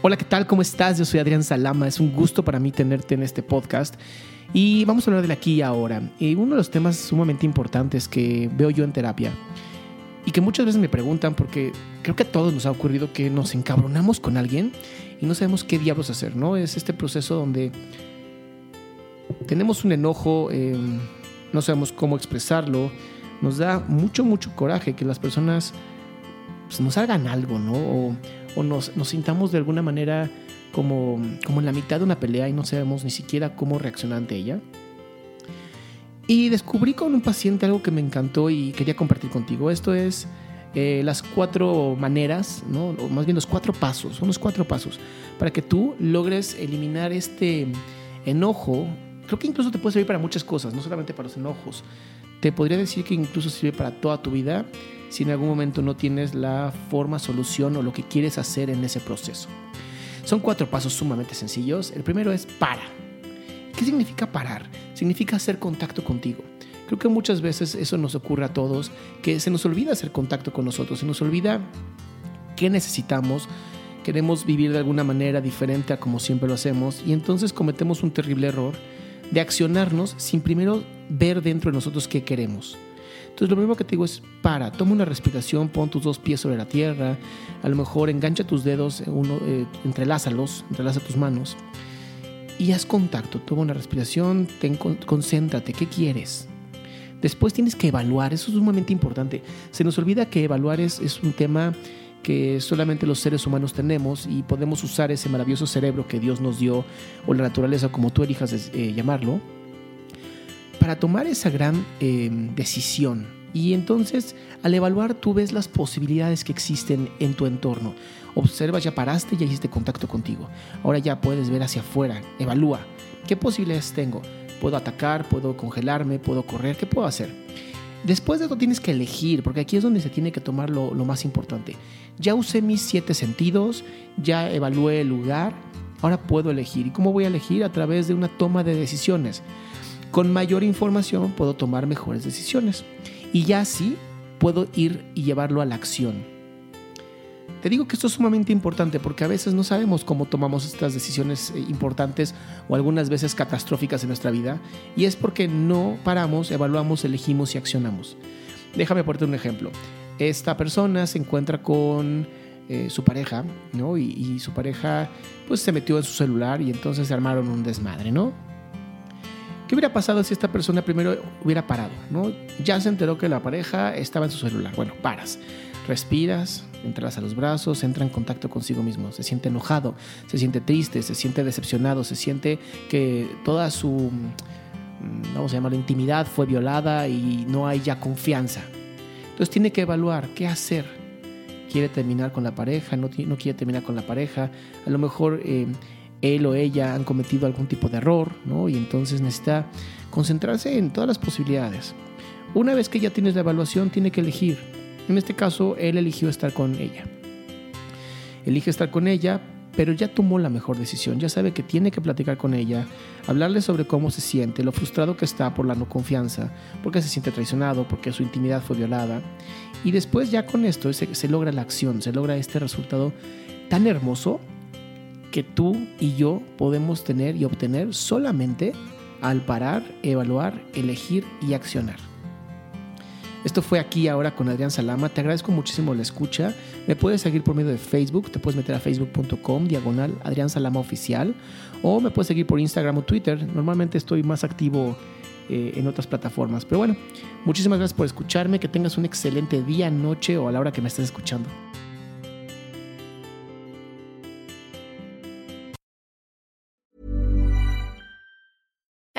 Hola, ¿qué tal? ¿Cómo estás? Yo soy Adrián Salama. Es un gusto para mí tenerte en este podcast. Y vamos a hablar del aquí y ahora. Y uno de los temas sumamente importantes que veo yo en terapia y que muchas veces me preguntan porque creo que a todos nos ha ocurrido que nos encabronamos con alguien y no sabemos qué diablos hacer, ¿no? Es este proceso donde tenemos un enojo, eh, no sabemos cómo expresarlo, nos da mucho, mucho coraje que las personas pues, nos hagan algo, ¿no? O nos, sintamos de alguna manera como, como en la mitad de una pelea y no sabemos ni siquiera cómo reaccionar ante ella. Y descubrí con un paciente algo que me encantó y quería compartir contigo. Esto es eh, las cuatro maneras, ¿no? o más bien los cuatro pasos, son los cuatro pasos para que tú logres eliminar este enojo. Creo que incluso te puede servir para muchas cosas, no solamente para los enojos. Te podría decir que incluso sirve para toda tu vida si en algún momento no tienes la forma, solución o lo que quieres hacer en ese proceso. Son cuatro pasos sumamente sencillos. El primero es para. ¿Qué significa parar? Significa hacer contacto contigo. Creo que muchas veces eso nos ocurre a todos, que se nos olvida hacer contacto con nosotros, se nos olvida qué necesitamos, queremos vivir de alguna manera diferente a como siempre lo hacemos y entonces cometemos un terrible error de accionarnos sin primero ver dentro de nosotros qué queremos. Entonces lo primero que te digo es para, toma una respiración, pon tus dos pies sobre la tierra, a lo mejor engancha tus dedos, uno, eh, entrelázalos, entrelaza tus manos y haz contacto, toma una respiración, ten, concéntrate, ¿qué quieres? Después tienes que evaluar, eso es sumamente importante. Se nos olvida que evaluar es, es un tema que solamente los seres humanos tenemos y podemos usar ese maravilloso cerebro que Dios nos dio o la naturaleza, como tú elijas eh, llamarlo, para tomar esa gran eh, decisión. Y entonces, al evaluar, tú ves las posibilidades que existen en tu entorno. Observas, ya paraste, ya hiciste contacto contigo. Ahora ya puedes ver hacia afuera, evalúa. ¿Qué posibilidades tengo? ¿Puedo atacar? ¿Puedo congelarme? ¿Puedo correr? ¿Qué puedo hacer? Después de eso tienes que elegir, porque aquí es donde se tiene que tomar lo, lo más importante. Ya usé mis siete sentidos, ya evalué el lugar, ahora puedo elegir. ¿Y cómo voy a elegir? A través de una toma de decisiones. Con mayor información puedo tomar mejores decisiones. Y ya así puedo ir y llevarlo a la acción. Te digo que esto es sumamente importante porque a veces no sabemos cómo tomamos estas decisiones eh, importantes o algunas veces catastróficas en nuestra vida y es porque no paramos, evaluamos, elegimos y accionamos. Déjame ponerte un ejemplo. Esta persona se encuentra con eh, su pareja, ¿no? Y, y, su pareja pues se metió en su celular y entonces se armaron un desmadre, ¿no? ¿Qué hubiera pasado si esta persona primero hubiera parado, ¿no? Ya se enteró que la pareja estaba en su celular. Bueno, paras, respiras, entras a los brazos, entra en contacto consigo mismo, se siente enojado, se siente triste, se siente decepcionado, se siente que toda su, mm, vamos a llamarlo, intimidad fue violada y no hay ya confianza. Entonces tiene que evaluar qué hacer. Quiere terminar con la pareja, no, quiere terminar con la pareja, a lo mejor eh, él o ella han cometido algún tipo de error, ¿no? Y entonces necesita concentrarse en todas las posibilidades. Una vez que ya tienes la evaluación, tiene que elegir en este caso, él eligió estar con ella. Elige estar con ella pero ya tomó la mejor decisión, ya sabe que tiene que platicar con ella, hablarle sobre cómo se siente, lo frustrado que está por la no confianza, porque se siente traicionado, porque su intimidad fue violada. Y después ya con esto se, se logra la acción, se logra este resultado tan hermoso que tú y yo podemos tener y obtener solamente al parar, evaluar, elegir y accionar. Esto fue aquí ahora con Adrián Salama. Te agradezco muchísimo la escucha. Me puedes seguir por medio de Facebook. Te puedes meter a facebook.com diagonal Adrián Salama Oficial. O me puedes seguir por Instagram o Twitter. Normalmente estoy más activo eh, en otras plataformas. Pero bueno, muchísimas gracias por escucharme. Que tengas un excelente día, noche o a la hora que me estés escuchando.